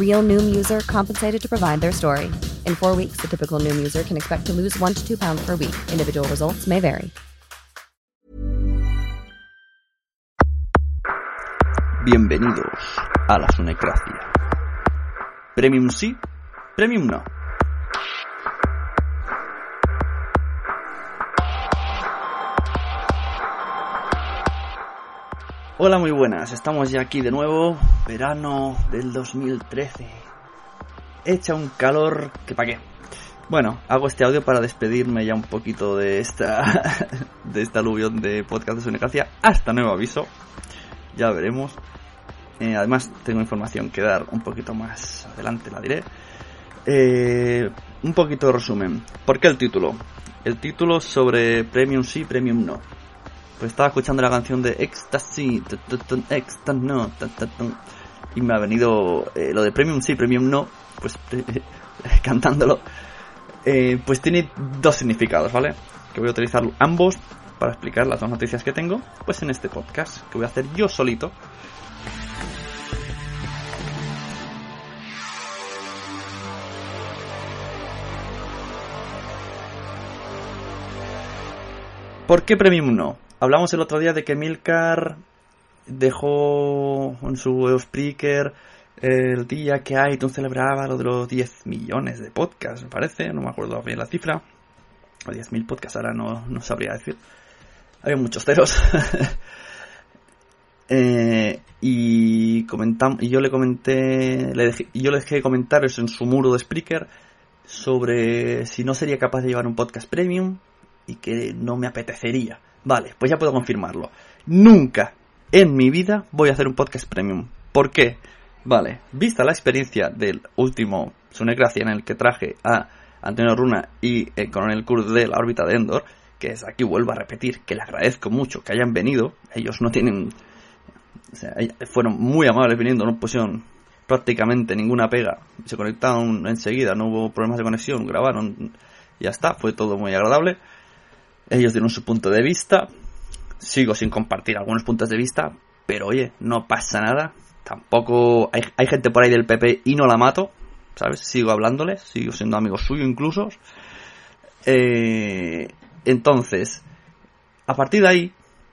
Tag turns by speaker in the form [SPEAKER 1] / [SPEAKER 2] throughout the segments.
[SPEAKER 1] Real Noom user compensated to provide their story. In four weeks, the typical Noom user can expect to lose one to two pounds per week. Individual results may vary.
[SPEAKER 2] Bienvenidos a la Sunecracia. Premium sí, Premium no. Hola, muy buenas. Estamos ya aquí de nuevo. Verano del 2013. Echa un calor que pa' qué. Bueno, hago este audio para despedirme ya un poquito de esta de esta aluvión de podcast de Sunecracia hasta nuevo aviso. Ya veremos. Eh, además, tengo información que dar un poquito más adelante, la diré. Eh, un poquito de resumen. ¿Por qué el título? El título sobre Premium sí, Premium no. Pues estaba escuchando la canción de Ecstasy, Ecstasy, no, y me ha venido eh, lo de Premium sí, Premium no, pues cantándolo. Eh, pues tiene dos significados, ¿vale? Que voy a utilizar ambos para explicar las dos noticias que tengo, pues en este podcast, que voy a hacer yo solito. ¿Por qué Premium no? Hablamos el otro día de que Milcar dejó en su Spreaker el día que iTunes celebraba lo de los 10 millones de podcasts, me parece, no me acuerdo bien la cifra. O 10.000 podcasts, ahora no, no sabría decir. Había muchos ceros. eh, y comentam y yo le comenté, le dejé, yo le dejé comentarios en su muro de Spreaker sobre si no sería capaz de llevar un podcast premium y que no me apetecería. Vale, pues ya puedo confirmarlo. Nunca en mi vida voy a hacer un podcast premium. ¿Por qué? Vale, vista la experiencia del último Sunecracia en el que traje a Antonio Runa y el coronel Kurt de la órbita de Endor, que es aquí vuelvo a repetir que le agradezco mucho que hayan venido. Ellos no tienen. O sea, fueron muy amables viniendo, no pusieron prácticamente ninguna pega. Se conectaron enseguida, no hubo problemas de conexión, grabaron, ya está, fue todo muy agradable. Ellos dieron su punto de vista. Sigo sin compartir algunos puntos de vista, pero oye, no pasa nada. Tampoco hay, hay gente por ahí del PP y no la mato, ¿sabes? Sigo hablándoles, sigo siendo amigo suyo incluso. Eh, entonces, a partir de ahí,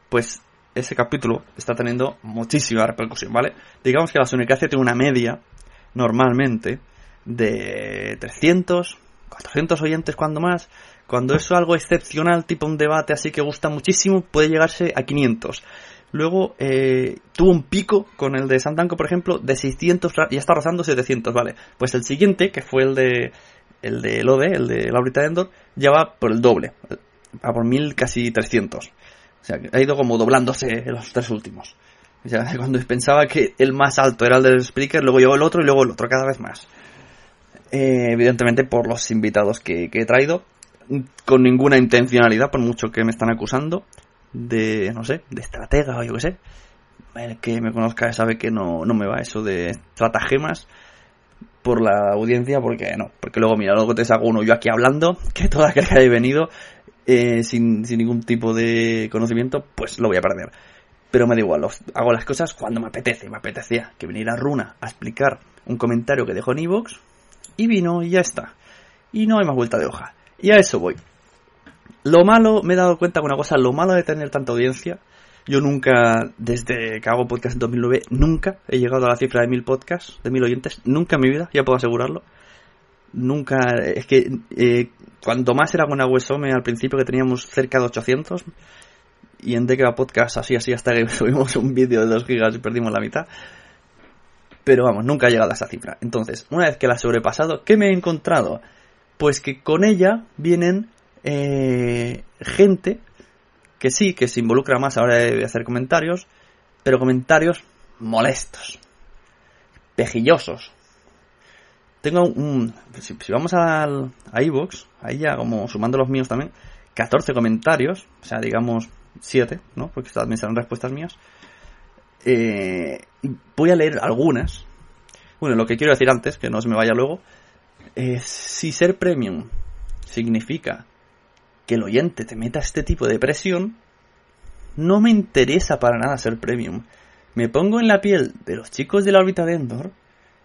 [SPEAKER 2] pues ese capítulo está teniendo muchísima repercusión, ¿vale? Digamos que la Sunicracia tiene una media, normalmente, de 300, 400 oyentes cuando más. Cuando es algo excepcional, tipo un debate así que gusta muchísimo, puede llegarse a 500. Luego eh, tuvo un pico con el de Santanco, por ejemplo, de 600 y está rozando 700, ¿vale? Pues el siguiente, que fue el de el de Lode, el de Laurita Endor, ya va por el doble, va por 1000, casi 300. O sea, ha ido como doblándose los tres últimos. O sea, cuando pensaba que el más alto era el del Spreaker, luego llegó el otro y luego el otro, cada vez más. Eh, evidentemente por los invitados que he traído, con ninguna intencionalidad, por mucho que me están acusando de, no sé, de estratega o yo qué sé. El que me conozca sabe que no, no me va eso de estratagemas por la audiencia, porque no, porque luego, mira, luego te saco uno yo aquí hablando, que toda aquel que haya venido, eh, sin, sin ningún tipo de conocimiento, pues lo voy a perder. Pero me da igual, hago las cosas cuando me apetece. Me apetecía que viniera Runa a explicar un comentario que dejó en Evox y vino y ya está. Y no hay más vuelta de hoja. Y a eso voy. Lo malo, me he dado cuenta de una cosa, lo malo de tener tanta audiencia, yo nunca, desde que hago podcast en 2009, nunca he llegado a la cifra de mil podcasts, de mil oyentes, nunca en mi vida, ya puedo asegurarlo. Nunca, es que eh, cuanto más era con Aguesome al principio que teníamos cerca de 800, y en Decra Podcast así, así, hasta que subimos un vídeo de 2 gigas y perdimos la mitad. Pero vamos, nunca he llegado a esa cifra. Entonces, una vez que la he sobrepasado, ¿qué me he encontrado? Pues que con ella vienen eh, gente que sí, que se involucra más a la hora de hacer comentarios, pero comentarios molestos, pejillosos. Tengo un... Si, vamos al, a iVoox, ahí ya como sumando los míos también, 14 comentarios, o sea, digamos 7, ¿no? Porque también serán respuestas mías. Eh, voy a leer algunas. Bueno, lo que quiero decir antes, que no se me vaya luego, es si ser premium significa que el oyente te meta este tipo de presión, no me interesa para nada ser premium. Me pongo en la piel de los chicos de la órbita de Endor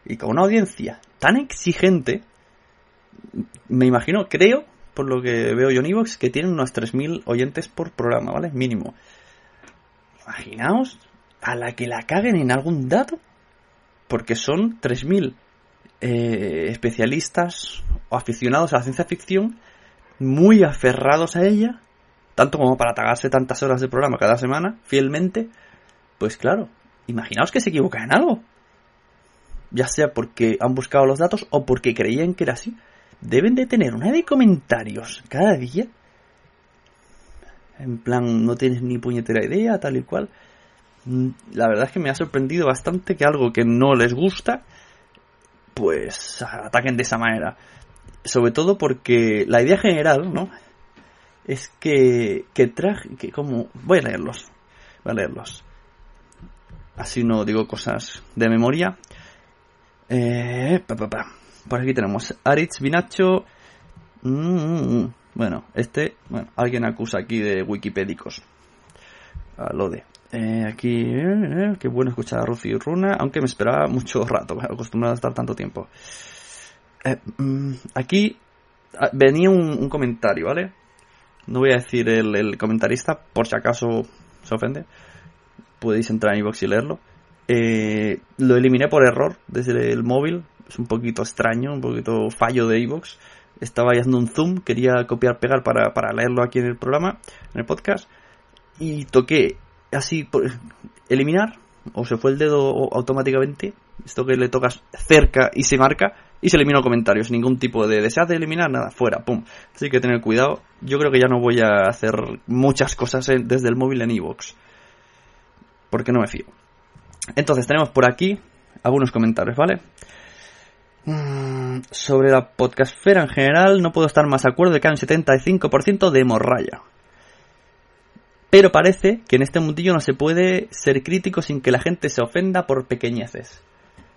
[SPEAKER 2] y con una audiencia tan exigente, me imagino, creo, por lo que veo yo en Evox, que tienen unos 3.000 oyentes por programa, ¿vale? Mínimo. Imaginaos a la que la caguen en algún dato, porque son 3.000 eh, especialistas o aficionados a la ciencia ficción muy aferrados a ella, tanto como para tagarse tantas horas de programa cada semana, fielmente, pues claro, imaginaos que se equivocan en algo. Ya sea porque han buscado los datos o porque creían que era así. Deben de tener una de comentarios cada día. En plan, no tienes ni puñetera idea, tal y cual. Mm, La verdad es que me ha sorprendido bastante que algo que no les gusta, pues ataquen de esa manera sobre todo porque la idea general, ¿no? Es que, que traje, que como, voy a leerlos, voy a leerlos. Así no digo cosas de memoria. Eh, pa, pa, pa. Por aquí tenemos Aritz Binacho. Mm, mm, mm. Bueno, este, bueno, alguien acusa aquí de wikipédicos. A lo de. Eh, aquí, eh, eh, qué bueno escuchar a Rufi y Runa, aunque me esperaba mucho rato, acostumbrado a estar tanto tiempo. Eh, mm, aquí ah, venía un, comentario, ¿vale? No voy a decir el, el comentarista, por si acaso se ofende. Podéis entrar en iVoox y leerlo. Eh, lo eliminé por error desde el móvil. Es un poquito extraño, un poquito fallo de iVoox. Estaba haciendo un zoom, quería copiar, pegar para, para leerlo aquí en el programa, en el podcast. Y toqué así, eliminar, o se fue el dedo automáticamente. Esto que le tocas cerca y se marca, y se eliminó comentarios. Ningún tipo de deseas de eliminar, nada, fuera, pum. Así que tener cuidado. Yo creo que ya no voy a hacer muchas cosas desde el móvil en iVoox. Porque no me fío. Entonces tenemos por aquí algunos comentarios, ¿vale? Mm, Sobre la podcastfera en general, no puedo estar más de acuerdo de que hay un 75% de hemorraya. Pero parece que en este mundillo no se puede ser crítico sin que la gente se ofenda por pequeñeces.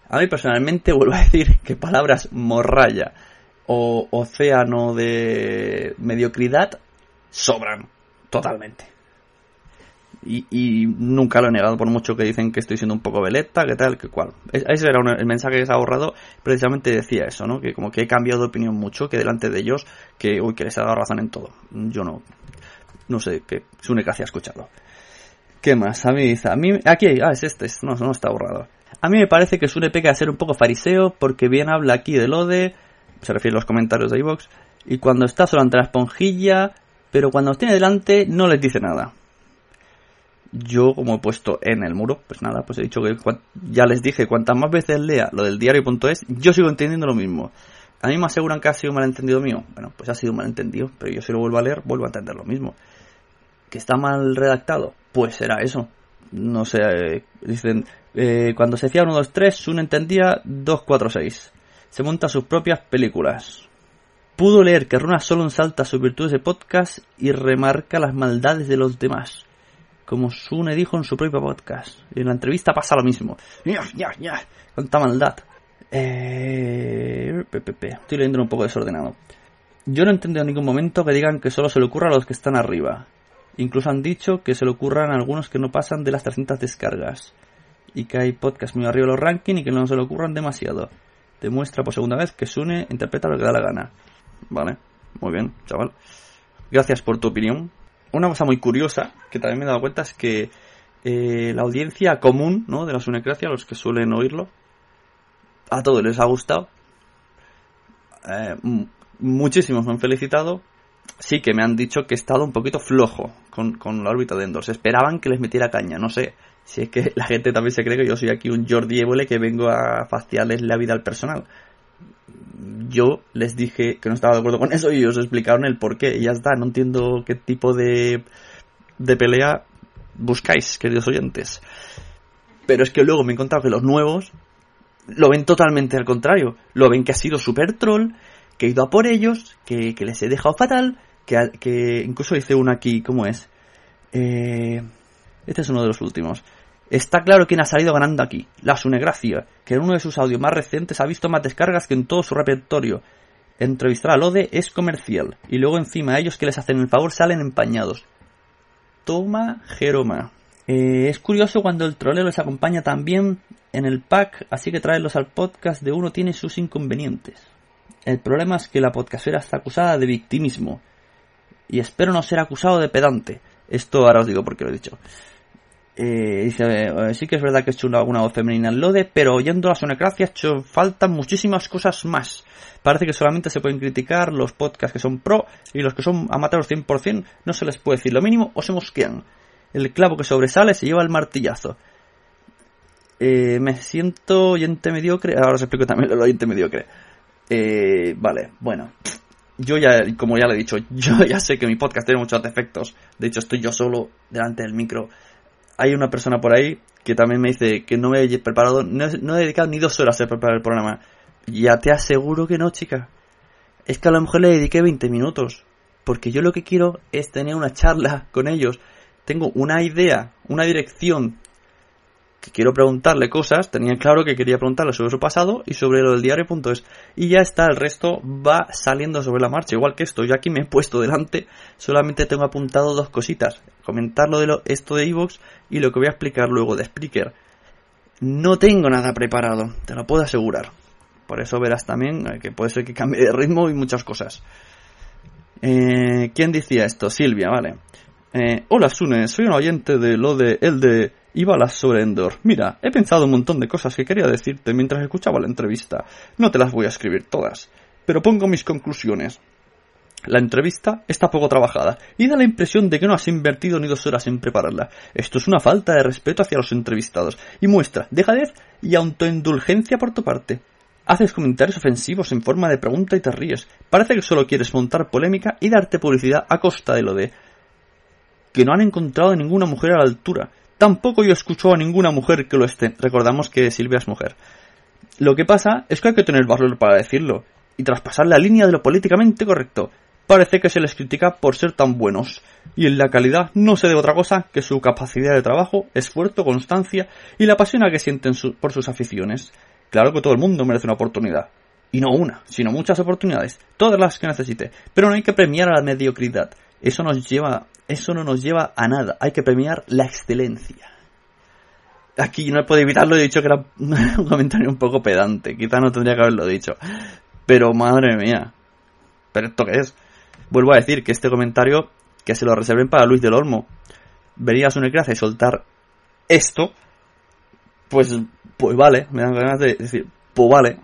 [SPEAKER 2] A mí personalmente vuelvo a decir que palabras morralla o océano de mediocridad sobran totalmente. Y, nunca lo he negado por mucho que dicen que estoy siendo un poco veleta, que tal, que cual. Es- Ese era el mensaje que se ha borrado, precisamente decía eso, ¿no? Que como que he cambiado de opinión mucho, que delante de ellos, que uy, que les he dado razón en todo. Yo no, no sé, que Sune casi ha escuchado. ¿Qué más? A mí a mí, aquí, ah, es este, no, no está borrado. A mí me parece que Sune peca de ser un poco fariseo, porque bien habla aquí de lo de, se refiere a los comentarios de iVox, y cuando está solo ante la esponjilla, pero cuando los tiene delante no les dice nada. Yo, como he puesto en el muro, pues nada, pues he dicho que ya les dije, cuantas más veces lea lo del diario.es, yo sigo entendiendo lo mismo. A mí me aseguran que ha sido un malentendido mío. Bueno, pues ha sido un malentendido, pero yo si lo vuelvo a leer, vuelvo a entender lo mismo. ¿Que está mal redactado? Pues será eso. No sé, eh, dicen, eh, cuando se decía 1, 2, 3, uno entendía 2, 4, 6. Se monta sus propias películas. Pudo leer que Runa solo ensalta sus virtudes de podcast y remarca las maldades de los demás. Como Sune dijo en su propio podcast. Y en la entrevista pasa lo mismo. Ya, ya, ya. Cuánta maldad. Eh. Estoy leyendo un poco desordenado. Yo no he entendido en ningún momento que digan que solo se le ocurra a los que están arriba. Incluso han dicho que se le ocurran a algunos que no pasan de las 300 descargas. Y que hay podcasts muy arriba de los rankings y que no se le ocurran demasiado. Demuestra por segunda vez que Sune interpreta lo que da la gana. Vale, muy bien, chaval. Gracias por tu opinión. Una cosa muy curiosa que también me he dado cuenta es que eh, la audiencia común ¿no? de la Sunecracia, los que suelen oírlo, a todos les ha gustado. Eh, muchísimos me han felicitado. Sí que me han dicho que he estado un poquito flojo con, con la órbita de Endor. Se esperaban que les metiera caña. No sé si es que la gente también se cree que yo soy aquí un Jordi Évole que vengo a faciarles la vida al personal. Yo les dije que no estaba de acuerdo con eso y ellos explicaron el por qué. Y ya está, no entiendo qué tipo de, de pelea buscáis, queridos oyentes. Pero es que luego me he encontrado que los nuevos lo ven totalmente al contrario. Lo ven que ha sido super troll, que he ido a por ellos, que, les he dejado fatal, que, que incluso hice uno aquí, ¿cómo es? Eh, este es uno de los últimos. Está claro quién ha salido ganando aquí, la Sunegracia, que en uno de sus audios más recientes ha visto más descargas que en todo su repertorio. Entrevistar a Lode es comercial, y luego encima ellos que les hacen el favor salen empañados. Toma Jeroma. Eh, es curioso cuando el troleo les acompaña también en el pack, así que traerlos al podcast de uno tiene sus inconvenientes. El problema es que la podcastera está acusada de victimismo. Y espero no ser acusado de pedante. Esto ahora os digo por qué lo he dicho. Eh, dice, eh, sí que es verdad que he hecho una, voz femenina en Lode, pero oyendo la sonocracia faltan muchísimas cosas más. Parece que solamente se pueden criticar los podcasts que son pro y los que son amateurs 100% no se les puede decir lo mínimo o se mosquean. El clavo que sobresale se lleva el martillazo. Eh, me siento oyente mediocre. Ahora os explico también lo oyente mediocre. Vale, bueno. Yo ya, como ya le he dicho, yo ya sé que mi podcast tiene muchos defectos. De hecho, estoy yo solo delante del micro hay una persona por ahí que también me dice que no me he preparado, no, he dedicado ni dos horas a preparar el programa. Ya te aseguro que no, chica. Es que a lo mejor le dediqué 20 minutos. Porque yo lo que quiero es tener una charla con ellos. Tengo una idea, una dirección quiero preguntarle cosas, tenía claro que quería preguntarle sobre su pasado y sobre lo del diario.es. Y ya está, el resto va saliendo sobre la marcha, igual que esto. Yo aquí me he puesto delante, solamente tengo apuntado dos cositas. Comentar lo de esto de Evox y lo que voy a explicar luego de Spreaker. No tengo nada preparado, te lo puedo asegurar. Por eso verás también eh, que puede ser que cambie de ritmo y muchas cosas. Eh, ¿Quién decía esto? Silvia, vale. Eh, hola Sune, soy un oyente de lo de el de Ibalas sobre Endor. Mira, he pensado un montón de cosas que quería decirte mientras escuchaba la entrevista. No te las voy a escribir todas, pero pongo mis conclusiones. La entrevista está poco trabajada y da la impresión de que no has invertido ni dos horas en prepararla. Esto es una falta de respeto hacia los entrevistados y muestra dejadez y autoindulgencia por tu parte. Haces comentarios ofensivos en forma de pregunta y te ríes. Parece que solo quieres montar polémica y darte publicidad a costa de lo de que no han encontrado ninguna mujer a la altura. Tampoco yo escucho a ninguna mujer que lo esté. Recordamos que Silvia es mujer. Lo que pasa es que hay que tener valor para decirlo y traspasar la línea de lo políticamente correcto. Parece que se les critica por ser tan buenos, y en la calidad no se debe otra cosa que su capacidad de trabajo, esfuerzo, constancia y la pasión a que sienten por sus aficiones. Claro que todo el mundo merece una oportunidad. Y no una, sino muchas oportunidades, todas las que necesite. Pero no hay que premiar a la mediocridad. Eso nos lleva, eso no nos lleva a nada. Hay que premiar la excelencia. Aquí no he podido evitarlo, he dicho que era un comentario un poco pedante. Quizá no tendría que haberlo dicho. Pero madre mía. ¿Pero esto qué es? Vuelvo a decir que este comentario que se lo reserven para Luis del Olmo. Venir a su y soltar esto. Pues, pues vale. Me dan ganas de decir, pues vale.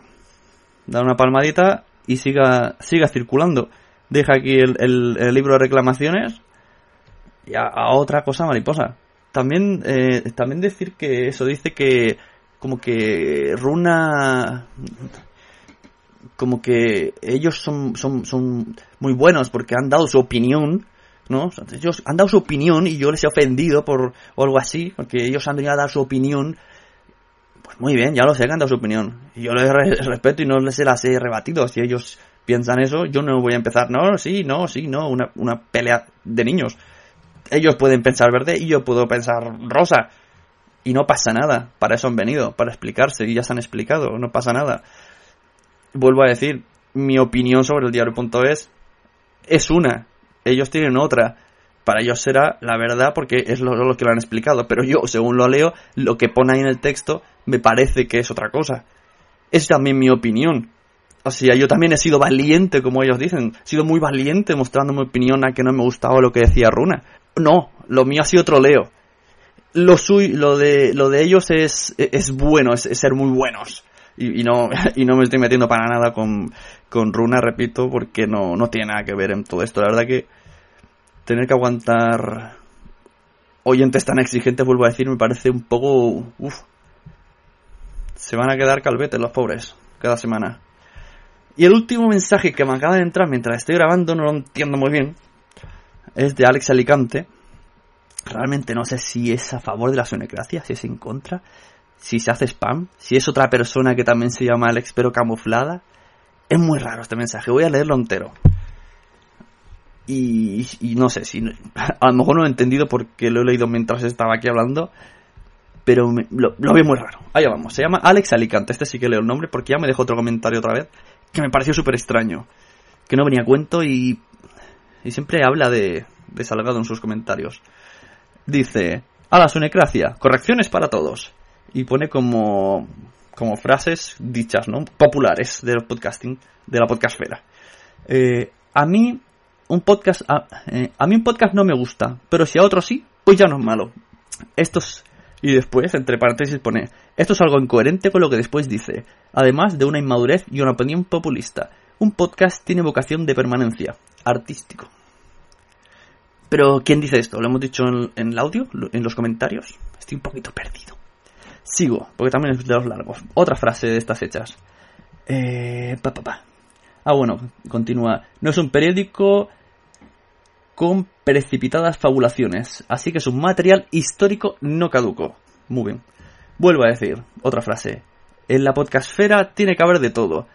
[SPEAKER 2] Dar una palmadita y siga, siga circulando deja aquí el, libro de reclamaciones y a, otra cosa mariposa. También, eh, también decir que eso dice que como que Runa como que ellos son, son, son muy buenos porque han dado su opinión, ¿no? Ellos han dado su opinión y yo les he ofendido por algo así, porque ellos han venido a dar su opinión. Pues muy bien, ya lo sé que han dado su opinión. Yo les respeto y no les las he rebatido. Si ellos piensan eso, yo no voy a empezar, no, sí, no, sí, no, una, una pelea de niños. Ellos pueden pensar verde y yo puedo pensar rosa. Y no pasa nada. Para eso han venido, para explicarse. Y ya se han explicado, no pasa nada. Vuelvo a decir, mi opinión sobre el diario.es es una, ellos tienen otra. Para ellos será la verdad porque es lo, lo que lo han explicado, pero yo, según lo leo, lo que pone ahí en el texto me parece que es otra cosa. Es también mi opinión. Sea, yo también he sido valiente, como ellos dicen. He sido muy valiente mostrando mi opinión a que no me gustaba lo que decía Runa. No, lo mío ha sido troleo. Lo, suyo, lo, de, lo de ellos es, es bueno, es, ser muy buenos. Y, no, y no me estoy metiendo para nada con, con Runa, repito, porque no, no tiene nada que ver en todo esto. La verdad que tener que aguantar oyentes tan exigentes, vuelvo a decir, me parece un poco... Uf. Se van a quedar calvetes los pobres cada semana. Y el último mensaje que me acaba de entrar mientras estoy grabando, no lo entiendo muy bien, es de Alex Alicante. Realmente no sé si es a favor de la sonecracia, si es en contra, si se hace spam, si es otra persona que también se llama Alex pero camuflada. Es muy raro este mensaje, voy a leerlo entero. Y, no sé si a lo mejor no lo he entendido porque lo he leído mientras estaba aquí hablando pero me, lo, veo muy raro allá vamos se llama Alex Alicante este sí que leo el nombre porque ya me dejó otro comentario otra vez que me pareció súper extraño que no venía a cuento y y siempre habla de, de Salgado en sus comentarios. Dice a la sunecracia correcciones para todos y pone como como frases dichas no populares del podcasting de la podcastfera. Eh, a mí un podcast a, eh, a, mí un podcast no me gusta, pero si a otro sí, pues ya no es malo. Estos y después entre paréntesis pone esto es algo incoherente con lo que después dice, además de una inmadurez y una opinión populista. Un podcast tiene vocación de permanencia, artístico. Pero ¿quién dice esto? ¿Lo hemos dicho en, el audio? ¿En los comentarios? Estoy un poquito perdido. Sigo, porque también es de los largos. Otra frase de estas hechas. Eh, pa, pa, pa. Ah, bueno, continúa. No es un periódico con precipitadas fabulaciones, así que es un material histórico no caduco. Muy bien. Vuelvo a decir, otra frase. En la podcastfera tiene que haber de todo.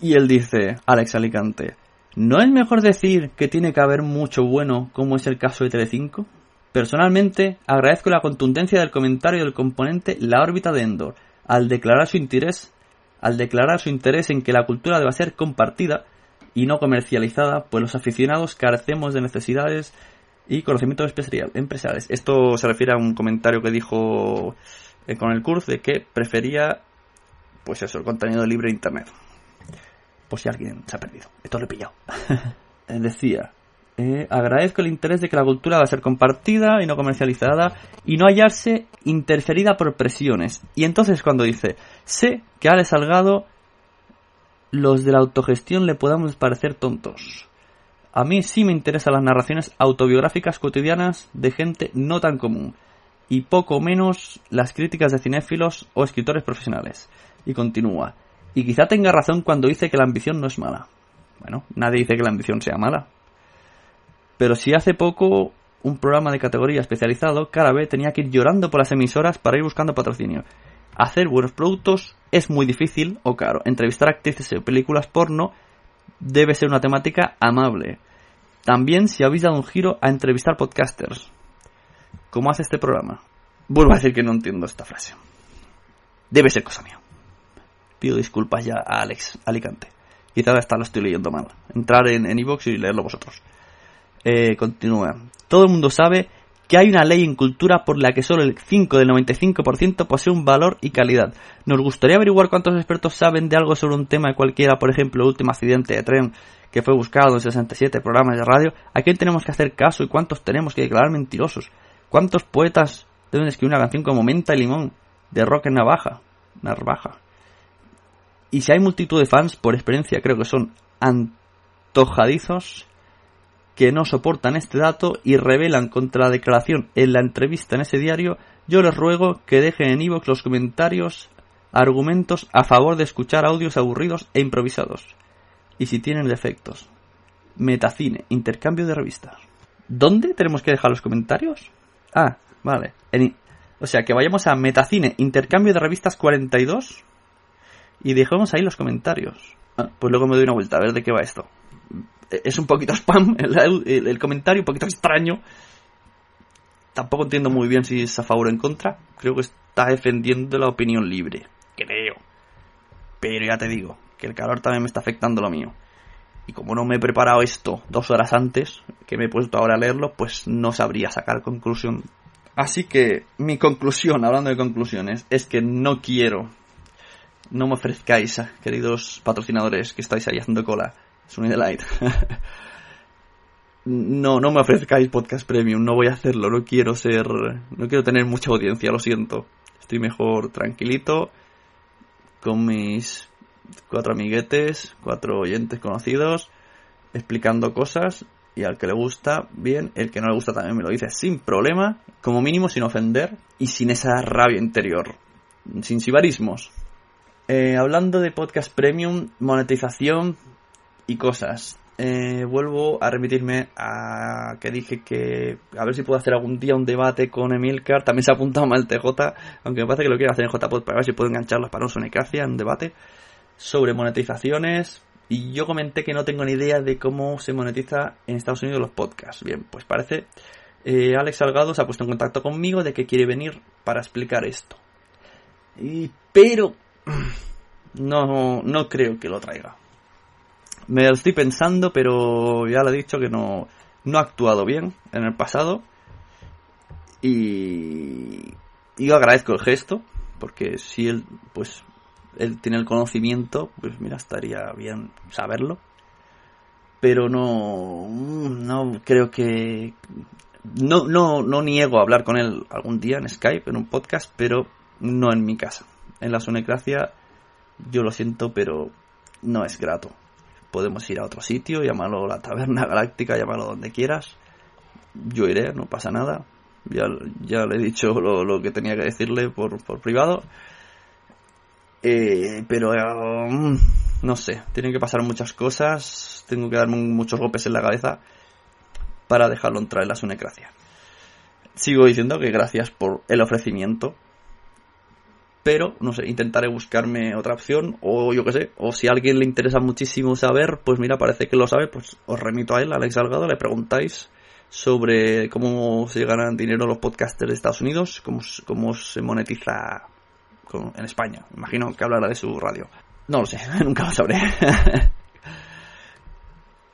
[SPEAKER 2] Y él dice, Alex Alicante, ¿no es mejor decir que tiene que haber mucho bueno, como es el caso de Telecinco? Personalmente, agradezco la contundencia del comentario del componente La órbita de Endor, al declarar su interés, al declarar su interés en que la cultura deba ser compartida y no comercializada, pues los aficionados carecemos de necesidades y conocimientos empresariales. Esto se refiere a un comentario que dijo eh, con el curso de que prefería, pues eso, el contenido libre de internet. Por si alguien se ha perdido. Esto lo he pillado. Decía, eh, agradezco el interés de que la cultura va a ser compartida y no comercializada y no hallarse interferida por presiones. Y entonces cuando dice, sé que Ale Salgado los de la autogestión le podamos parecer tontos. A mí sí me interesan las narraciones autobiográficas cotidianas de gente no tan común, y poco menos las críticas de cinéfilos o escritores profesionales. Y continúa. Y quizá tenga razón cuando dice que la ambición no es mala. Bueno, nadie dice que la ambición sea mala. Pero si hace poco un programa de categoría especializado, cada vez tenía que ir llorando por las emisoras para ir buscando patrocinio. Hacer buenos productos es muy difícil o caro. Entrevistar actrices en películas porno debe ser una temática amable. También si habéis dado un giro a entrevistar podcasters. ¿Cómo hace este programa? Vuelvo a decir que no entiendo esta frase. Debe ser cosa mía. Pido disculpas ya a Alex Alicante. Quizás hasta lo estoy leyendo mal. Entrar en Evox y leerlo vosotros. Eh, continúa. Todo el mundo sabe que hay una ley en cultura por la que solo el 5 del 95% posee un valor y calidad. Nos gustaría averiguar cuántos expertos saben de algo sobre un tema cualquiera, por ejemplo, el último accidente de tren que fue buscado en 67 programas de radio, a quién tenemos que hacer caso y cuántos tenemos que declarar mentirosos. ¿Cuántos poetas deben escribir una canción como Menta y Limón de rock en navaja? Narvaja. Y si hay multitud de fans, por experiencia creo que son antojadizos que no soportan este dato y revelan contra la declaración en la entrevista en ese diario, yo les ruego que dejen en iVoox los comentarios, argumentos a favor de escuchar audios aburridos e improvisados. Y si tienen defectos. Metacine, intercambio de revistas. ¿Dónde tenemos que dejar los comentarios? Ah, vale. En, o sea, que vayamos a Metacine, intercambio de revistas 42 y dejemos ahí los comentarios. Ah, pues luego me doy una vuelta a ver de qué va esto es un poquito spam el, el, comentario, un poquito extraño. Tampoco entiendo muy bien si es a favor o en contra. Creo que está defendiendo la opinión libre. Creo. Pero ya te digo, que el calor también me está afectando lo mío. Y como no me he preparado esto dos horas antes, que me he puesto ahora a leerlo, pues no sabría sacar conclusión. Así que mi conclusión, hablando de conclusiones, es que no quiero, no me ofrezcáis, queridos patrocinadores que estáis ahí haciendo cola, Sunny Delight. no, no me ofrezcáis podcast premium, no voy a hacerlo, no quiero ser, no quiero tener mucha audiencia, lo siento. Estoy mejor tranquilito con mis cuatro amiguetes, cuatro oyentes conocidos, explicando cosas y al que le gusta, bien, el que no le gusta también me lo dice sin problema, como mínimo sin ofender y sin esa rabia interior, sin sibarismos. Eh, hablando de podcast premium, monetización y cosas. Eh, vuelvo a remitirme a que dije que a ver si puedo hacer algún día un debate con Emilcar. También se ha apuntado mal TJ, aunque me parece que lo quiero hacer en JPod para ver si puedo engancharlas para un en un debate sobre monetizaciones. Y yo comenté que no tengo ni idea de cómo se monetiza en Estados Unidos los podcasts. Bien, pues parece. Eh, Alex Salgado se ha puesto en contacto conmigo de que quiere venir para explicar esto. Y, pero no, no creo que lo traiga. Me lo estoy pensando, pero ya lo he dicho que no, no ha actuado bien en el pasado. Y yo agradezco el gesto, porque si él, pues, él tiene el conocimiento, pues mira, estaría bien saberlo. Pero no, no creo que, no, no, no niego a hablar con él algún día en Skype, en un podcast, pero no en mi casa. En la sonecracia, yo lo siento, pero no es grato podemos ir a otro sitio, llamarlo la Taberna Galáctica, llamarlo donde quieras. Yo iré, no pasa nada. Ya, ya le he dicho lo, que tenía que decirle por, por privado. Eh, pero um, no sé, tienen que pasar muchas cosas. Tengo que darme muchos golpes en la cabeza para dejarlo entrar en la sunecracia. Sigo diciendo que gracias por el ofrecimiento pero no sé, intentaré buscarme otra opción o yo qué sé, o si a alguien le interesa muchísimo saber, pues mira, parece que lo sabe, pues os remito a él, a Alex Salgado, le preguntáis sobre cómo se ganan dinero los podcasters de Estados Unidos, cómo, se monetiza en España. Imagino que hablará de su radio. No lo sé, nunca lo sabré.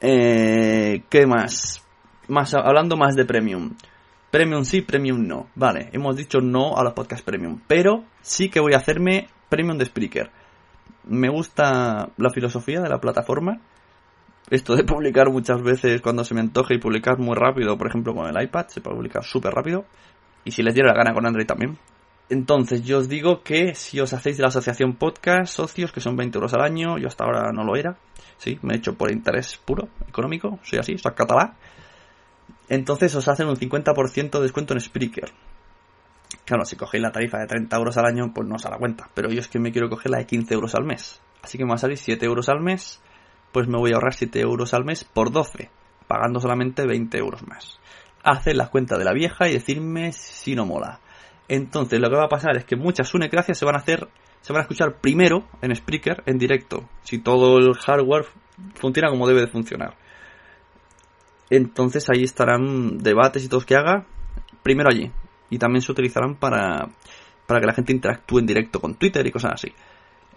[SPEAKER 2] eh, ¿Qué más? más? Hablando más de premium. Premium sí, premium no. Vale, hemos dicho no a los podcasts premium. Pero sí que voy a hacerme premium de Spreaker. Me gusta la filosofía de la plataforma. Esto de publicar muchas veces cuando se me antoje y publicar muy rápido, por ejemplo con el iPad, se puede publicar súper rápido. Y si les diera la gana con Android también. Entonces yo os digo que si os hacéis de la asociación podcast, socios, que son 20 euros al año, yo hasta ahora no lo era. Sí, me he hecho por interés puro, económico, soy así, soy catalán entonces os hacen un 50% de descuento en Spreaker. Claro, si cogéis la tarifa de 30 euros al año, pues no os da la cuenta. Pero yo es que me quiero coger la de 15 euros al mes. Así que me va a salir 7 euros al mes. Pues me voy a ahorrar 7 euros al mes por 12. Pagando solamente 20 euros más. Haced la cuenta de la vieja y decirme si no mola. Entonces lo que va a pasar es que muchas sunecracias se van a hacer, se van a escuchar primero en Spreaker en directo. Si todo el hardware funciona como debe de funcionar. Entonces ahí estarán debates y todo que haga, primero allí. Y también se utilizarán para, para que la gente interactúe en directo con Twitter y cosas así.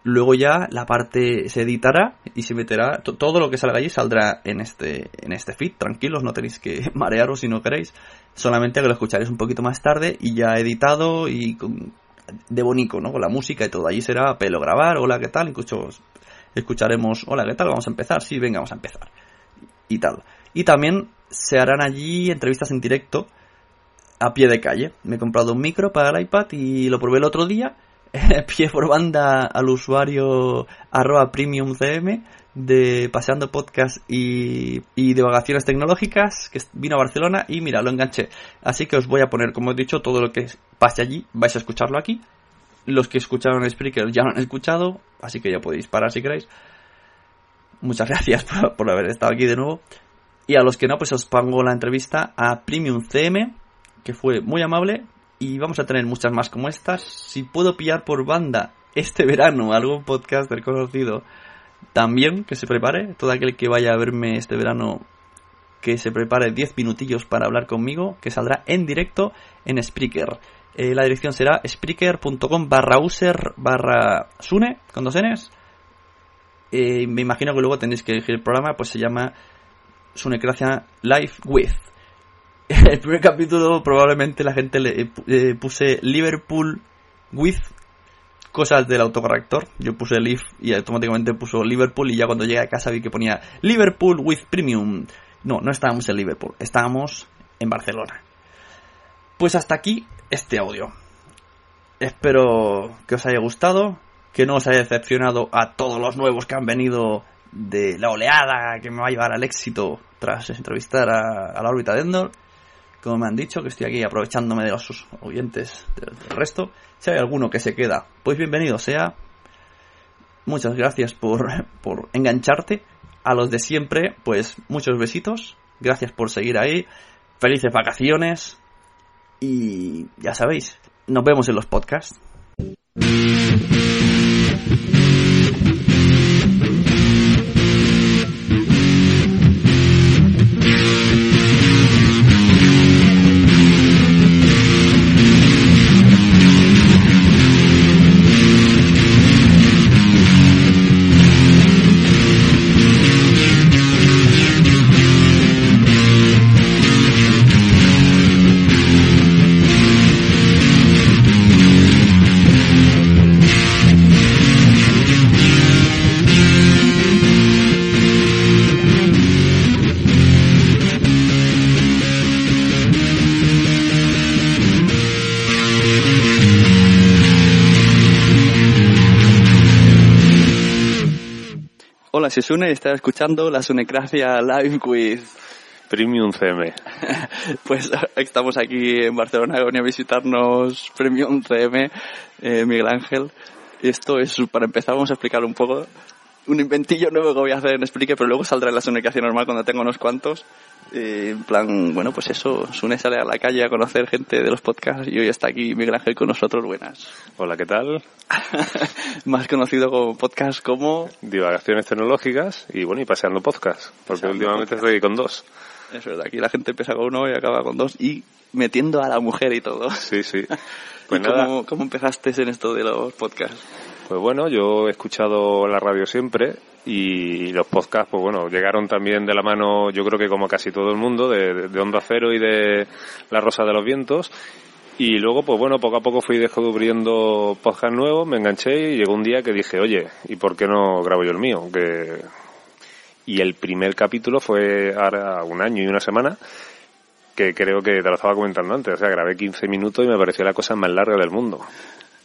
[SPEAKER 2] Luego ya la parte se editará y se meterá, todo lo que salga allí saldrá en este, en este feed, tranquilos, no tenéis que marearos si no queréis, solamente que lo escucharéis un poquito más tarde y ya editado y con, de bonito, ¿no? Con la música y todo. Allí será pelo grabar, hola, ¿qué tal? Incluso escucharemos, hola, ¿qué tal? Vamos a empezar, sí, venga, vamos a empezar. Y tal. Y también se harán allí entrevistas en directo a pie de calle. Me he comprado un micro para el iPad y lo probé el otro día. pie por banda al usuario arroba premiumcm de Paseando Podcast y, y Divagaciones Tecnológicas, que vino a Barcelona y mira, lo enganché. Así que os voy a poner, como he dicho, todo lo que pase allí, vais a escucharlo aquí. Los que escucharon el Spreaker ya lo han escuchado, así que ya podéis parar si queréis. Muchas gracias por haber estado aquí de nuevo. Y a los que no, pues os pongo la entrevista a Premium CM, que fue muy amable. Y vamos a tener muchas más como estas. Si puedo pillar por banda este verano algún podcaster conocido, también que se prepare. Todo aquel que vaya a verme este verano, que se prepare 10 minutillos para hablar conmigo, que saldrá en directo en Spreaker. Eh, la dirección será spreaker.com barra user barra sune, con dos n's. Eh, me imagino que luego tenéis que elegir el programa, pues se llama Sunecracia Live With. El primer capítulo probablemente la gente le eh, puse Liverpool With cosas del autocorrector. Yo puse Live y automáticamente puso Liverpool y ya cuando llegué a casa vi que ponía Liverpool with Premium. No, no estábamos en Liverpool, estábamos en Barcelona. Pues hasta aquí este audio. Espero que os haya gustado, que no os haya decepcionado a todos los nuevos que han venido de la oleada que me va a llevar al éxito tras entrevistar a, la órbita de Endor. Como me han dicho, que estoy aquí aprovechándome de los oyentes del, resto. Si hay alguno que se queda, pues bienvenido sea. Muchas gracias por, por engancharte. A los de siempre, pues muchos besitos. Gracias por seguir ahí. Felices vacaciones. Y ya sabéis, nos vemos en los podcasts. Soy Sune y está escuchando la Sunecracia Live with
[SPEAKER 3] Premium CM.
[SPEAKER 2] pues estamos aquí en Barcelona, venía a visitarnos Premium CM, eh, Miguel Ángel. Esto es, para empezar, vamos a explicar un poco. Un inventillo nuevo que voy a hacer en Explique, pero luego saldrá en la Sunecracia normal cuando tenga unos cuantos. Eh, en plan, bueno, pues eso, Sune sale a la calle a conocer gente de los podcasts y hoy está aquí Miguel Ángel con nosotros. Buenas.
[SPEAKER 3] Hola, ¿qué tal?
[SPEAKER 2] Más conocido como podcast como...
[SPEAKER 3] Divagaciones tecnológicas y bueno, y paseando podcast, porque últimamente estoy con dos.
[SPEAKER 2] Es verdad, aquí la gente empieza con uno y acaba con dos y metiendo a la mujer y todo.
[SPEAKER 3] Sí, sí.
[SPEAKER 2] Pues Cómo, cómo empezaste en esto de los podcasts?
[SPEAKER 3] Pues bueno, yo he escuchado la radio siempre y los podcasts, pues bueno, llegaron también de la mano, yo creo que como casi todo el mundo, de, de Onda Cero y de La Rosa de los Vientos. Y luego, pues bueno, poco a poco fui descubriendo podcasts nuevos, me enganché y llegó un día que dije, oye, ¿y por qué no grabo yo el mío? Que... Y el primer capítulo fue ahora un año y una semana, que creo que te lo estaba comentando antes, o sea, grabé 15 minutos y me pareció la cosa más larga del mundo.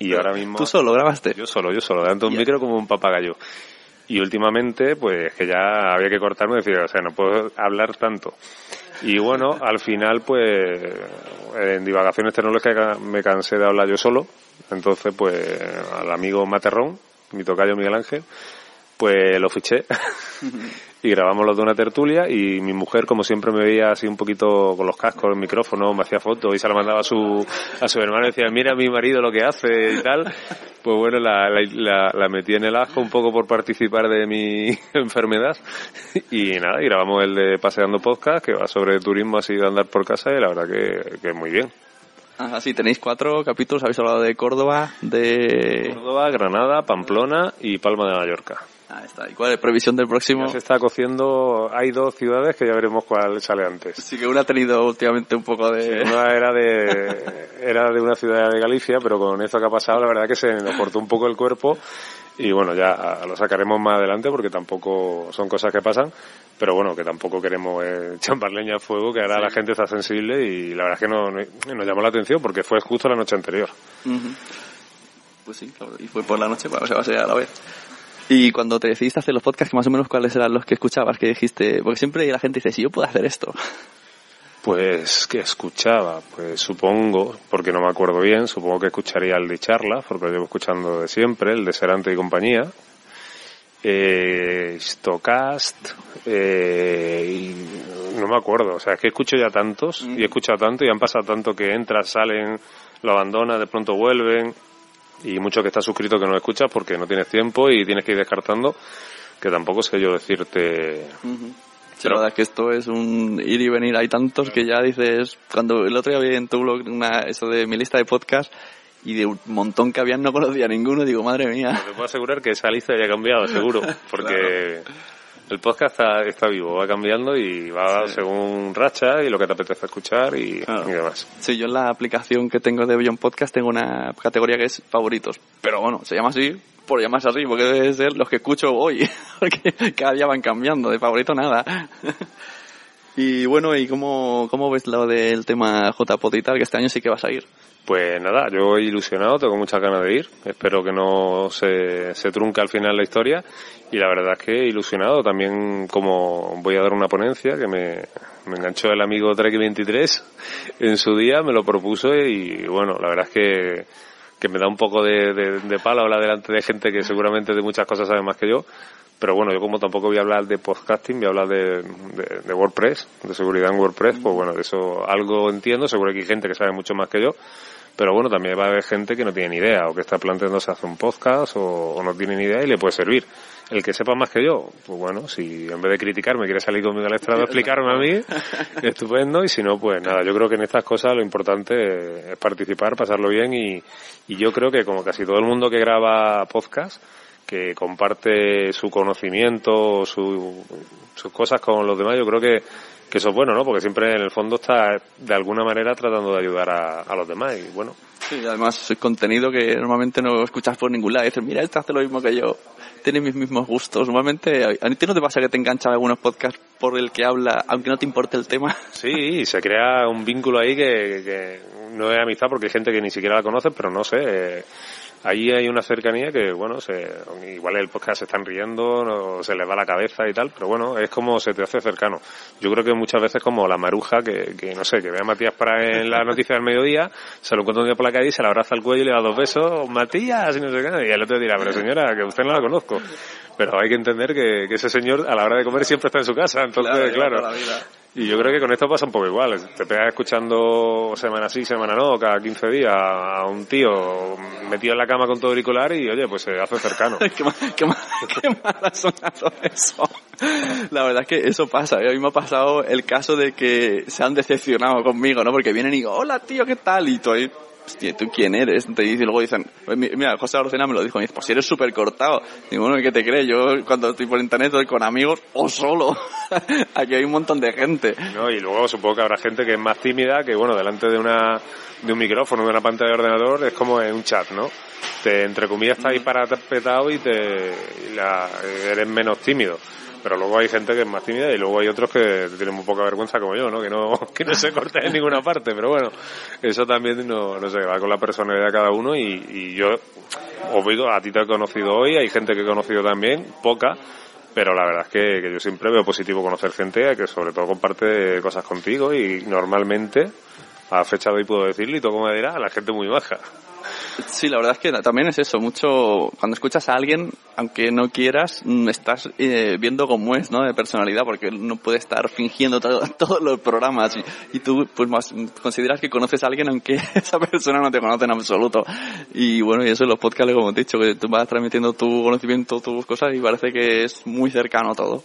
[SPEAKER 3] Y ahora mismo...
[SPEAKER 2] ¿Tú solo grabaste?
[SPEAKER 3] Yo solo, yo solo, delante un micro como un papagayo. Y últimamente, pues que ya había que cortarme, decir, o sea, no puedo hablar tanto. Y bueno, al final, pues en divagaciones tecnológicas me cansé de hablar yo solo. Entonces, pues al amigo Materrón, mi tocayo Miguel Ángel, pues lo fiché. Y grabamos los de una tertulia y mi mujer como siempre me veía así un poquito con los cascos, el micrófono, me hacía fotos y se la mandaba a su, a su hermano y decía mira mi marido lo que hace y tal pues bueno la, la, la, metí en el asco un poco por participar de mi enfermedad y nada y grabamos el de Paseando Podcast que va sobre turismo así de andar por casa y la verdad que, que muy bien.
[SPEAKER 2] Ah, sí, tenéis cuatro capítulos, habéis hablado de Córdoba, de...
[SPEAKER 3] Córdoba, Granada, Pamplona y Palma de Mallorca.
[SPEAKER 2] Ah, está. ¿Y cuál es la previsión del próximo?
[SPEAKER 3] se está cociendo, hay dos ciudades que ya veremos cuál sale antes.
[SPEAKER 2] Sí, que una ha tenido últimamente un poco de...
[SPEAKER 3] una era de, era de una ciudad de Galicia, pero con esto que ha pasado la verdad que se nos cortó un poco el cuerpo y bueno, ya lo sacaremos más adelante porque tampoco son cosas que pasan, pero bueno, que tampoco queremos eh, champar leña al fuego, que ahora la gente está sensible y la verdad es que no, nos llamó la atención porque fue justo la noche anterior.
[SPEAKER 2] Pues sí, y fue por la noche, bueno, se va a ser a la vez. Y cuando te decidiste hacer los podcasts, más o menos cuáles eran los que escuchabas, que dijiste, porque siempre la gente dice, si yo puedo hacer esto.
[SPEAKER 3] Pues que escuchaba, pues supongo, porque no me acuerdo bien, supongo que escucharía el de charla, porque lo llevo escuchando de siempre, el de Serante y compañía, eh, Stocast, eh, y no me acuerdo, o sea, es que escucho ya tantos, y he escuchado tanto, y han pasado tanto que entras, salen, lo abandonas, de pronto vuelven, y mucho que estás suscrito que no escuchas porque no tienes tiempo y tienes que ir descartando, que tampoco sé yo decirte...
[SPEAKER 2] La verdad es que esto es un ir y venir. Hay tantos que ya dices, cuando el otro día vi en tu blog una, eso de mi lista de podcast y de un montón que habían no conocía a ninguno, digo, madre mía.
[SPEAKER 3] Te puedo asegurar que esa lista ya ha cambiado, seguro, porque el podcast está, está vivo, va cambiando y va
[SPEAKER 2] Sí.
[SPEAKER 3] según racha y lo que te apetece escuchar y,
[SPEAKER 2] Claro.
[SPEAKER 3] y demás.
[SPEAKER 2] Sí, yo en la aplicación que tengo de Beyond Podcast tengo una categoría que es favoritos. Pero bueno, se llama así por llamarse así, porque debe ser los que escucho hoy. Porque cada día van cambiando, de favorito nada. Y bueno, ¿y cómo, cómo ves lo del tema JPOT y tal? Que este año sí que vas a ir.
[SPEAKER 3] Pues nada, yo ilusionado, tengo muchas ganas de ir. Espero que no se, se trunque al final la historia. Y la verdad es que ilusionado también como voy a dar una ponencia que me, me enganchó el amigo Trek23 en su día, me lo propuso y bueno, la verdad es que, que me da un poco de, de, de palo hablar delante de gente que seguramente de muchas cosas sabe más que yo. Pero bueno, yo como tampoco voy a hablar de podcasting, voy a hablar de, de, de WordPress, de seguridad en WordPress, pues bueno, de eso algo entiendo, seguro que hay gente que sabe mucho más que yo, pero bueno, también va a haber gente que no tiene ni idea, o que está planteándose hacer un podcast, o, o no tiene ni idea y le puede servir. El que sepa más que yo, pues bueno, si en vez de criticarme quiere salir conmigo al estrado a explicarme a mí, estupendo, y si no, pues nada, yo creo que en estas cosas lo importante es participar, pasarlo bien, y, y yo creo que como casi todo el mundo que graba podcast, que comparte su conocimiento, su, sus cosas con los demás, yo creo que, que eso es bueno, ¿no? Porque siempre en el fondo está de alguna manera tratando de ayudar a, a los demás y bueno,
[SPEAKER 2] Sí, además es contenido que normalmente no escuchas por ningún lado. Y dices, mira, este hace lo mismo que yo, tiene mis mismos gustos. Normalmente, ¿a ti no te pasa que te enganchan algunos podcasts por el que habla, aunque no te importe el tema?
[SPEAKER 3] Sí, se crea un vínculo ahí que, que no es amistad porque hay gente que ni siquiera la conoce, pero no sé. eh, ahí hay una cercanía que, bueno, se, igual el podcast se están riendo, no, se les va la cabeza y tal, pero bueno, es como se te hace cercano. Yo creo que muchas veces como la maruja que, que no sé, que ve a Matías para en la noticia del mediodía, se lo encuentra un día por la calle y se le abraza al cuello y le da dos besos, Matías, y no sé qué, y el otro dirá, pero señora, que usted no la conozco. Pero hay que entender que, que ese señor a la hora de comer siempre está en su casa, entonces, claro.
[SPEAKER 2] vida.
[SPEAKER 3] Y yo creo que con esto pasa un poco igual. Te pegas escuchando semana sí, semana no, cada 15 días a un tío metido en la cama con todo auricular y oye, pues se hace cercano.
[SPEAKER 2] qué, ma- qué, ma- qué mal ha sonado eso. La verdad es que eso pasa. ¿eh? A mí me ha pasado el caso de que se han decepcionado conmigo, ¿no? Porque vienen y digo, hola tío, ¿qué tal? Y ahí, hostia, ¿tú quién eres? Te dicen, y luego dicen, "Pues mi- mira, José Arocena me lo dijo, me dice, pues si eres súper cortado. Digo, bueno, ¿qué te crees? Yo cuando estoy por internet estoy con amigos o solo. Aquí hay un montón de gente.
[SPEAKER 3] ¿no? Y luego supongo que habrá gente que es más tímida, que bueno, delante de una de un micrófono, de una pantalla de ordenador, es como en un chat, ¿no? Te, entre comillas, está ahí parapetado y te y la, eres menos tímido. Pero luego hay gente que es más tímida y luego hay otros que tienen muy poca vergüenza como yo, ¿no? Que no, que no se corta en ninguna parte. Pero bueno, eso también no, no sé, va con la personalidad de cada uno y, y yo os digo, a ti te he conocido hoy, hay gente que he conocido también, poca, pero la verdad es que, yo siempre veo positivo conocer gente que sobre todo comparte cosas contigo y normalmente, a fecha de hoy puedo decirlo y todo como me dirá, la gente muy baja.
[SPEAKER 2] Sí, la verdad es que también es eso, mucho, cuando escuchas a alguien, aunque no quieras, mm, estás eh, viendo cómo es, ¿no? De personalidad, porque no puede estar fingiendo todo- todos los programas y, y tú, pues más, consideras que conoces a alguien aunque esa persona no te conoce en absoluto. Y bueno, y eso en los podcasts, como he dicho, que tú vas transmitiendo tu conocimiento, tus cosas y parece que es muy cercano todo.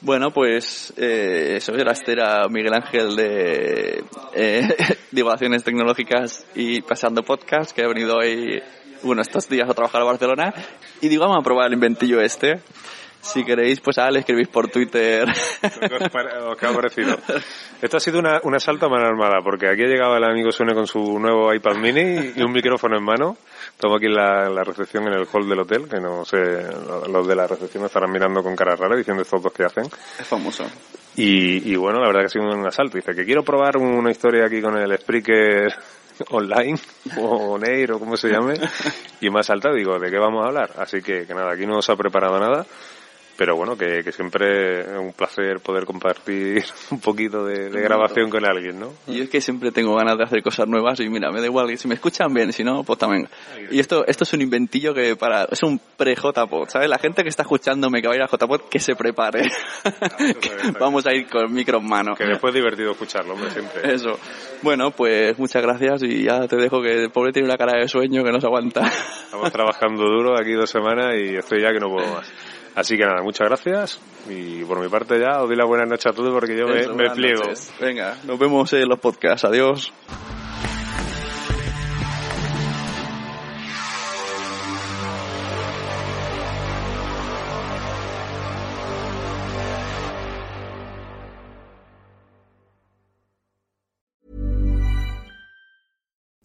[SPEAKER 2] Bueno, pues eh, eso era este Miguel Ángel de eh, Divulgaciones Tecnológicas y Pasando Podcast, que ha venido hoy, bueno, estos días a trabajar a Barcelona. Y digo, vamos a probar el inventillo este. Si queréis, pues a le escribís por Twitter.
[SPEAKER 3] ¿Qué os os qué ha parecido? Esto ha sido una, un asalto a mano armada, porque aquí ha llegado el amigo Sune con su nuevo iPad mini y un micrófono en mano. Estamos aquí en la, la recepción en el hall del hotel, que no sé, los de la recepción estarán mirando con cara rara diciendo estos dos que hacen.
[SPEAKER 2] es famoso.
[SPEAKER 3] Y, y bueno, la verdad que ha sido un asalto. Dice que quiero probar una historia aquí con el Spreaker online, o Neir, o como se llame, y me ha saltado. Digo, ¿de qué vamos a hablar? Así que, que nada, aquí no se ha preparado nada. Pero bueno, que, que siempre es un placer poder compartir un poquito de, de grabación con alguien, ¿no?
[SPEAKER 2] Y es que siempre tengo ganas de hacer cosas nuevas y mira, me da igual, si me escuchan bien, si no, pues también. Y esto, esto es un inventillo que para, es un pre-JPod, ¿sabes? La gente que está escuchándome que va a ir a JPod, que se prepare. Que Vamos a ir con micro en mano.
[SPEAKER 3] Que después es divertido escucharlo, hombre, siempre.
[SPEAKER 2] Eso. Bueno, pues muchas gracias y ya te dejo que el pobre tiene una cara de sueño que no se aguanta.
[SPEAKER 3] Estamos trabajando duro aquí dos semanas y estoy ya que no puedo más. Así que nada, muchas gracias y por mi parte ya os doy la buena noche a todos porque yo me,
[SPEAKER 2] Eso,
[SPEAKER 3] me
[SPEAKER 2] buenas
[SPEAKER 3] pliego.
[SPEAKER 2] noches. Venga, nos vemos en los podcasts. Adiós.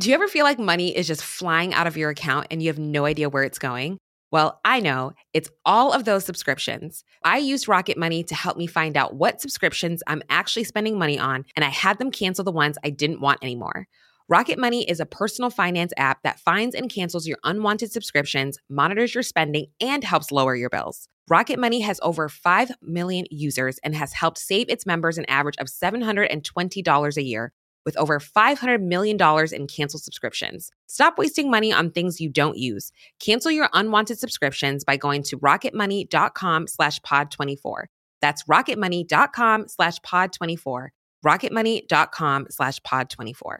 [SPEAKER 4] Do you ever feel like money is just flying out of your account and you have no idea where it's going? Well, I know it's all of those subscriptions. I used Rocket Money to help me find out what subscriptions I'm actually spending money on, and I had them cancel the ones I didn't want anymore. Rocket Money is a personal finance app that finds and cancels your unwanted subscriptions, monitors your spending, and helps lower your bills. Rocket Money has over 5 million users and has helped save its members an average of $720 a year with over $500 million in canceled subscriptions. Stop wasting money on things you don't use. Cancel your unwanted subscriptions by going to rocketmoney.com slash pod24. That's rocketmoney.com slash pod24. rocketmoney.com slash pod24.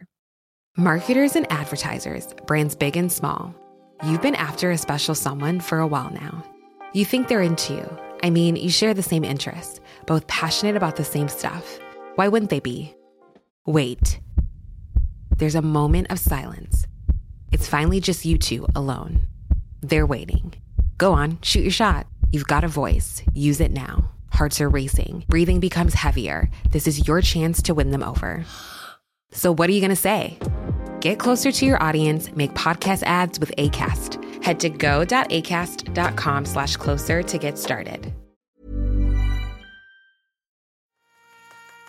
[SPEAKER 4] Marketers and advertisers, brands big and small. You've been after a special someone for a while now. You think they're into you. I mean, you share the same interests, both passionate about the same stuff. Why wouldn't they be? Wait. There's a moment of silence. It's finally just you two alone. They're waiting. Go on, shoot your shot. You've got a voice. Use it now. Hearts are racing. Breathing becomes heavier. This is your chance to win them over. So, what are you going to say? Get closer to your audience, make podcast ads with ACAST. Head to go.acast.com slash closer to get started.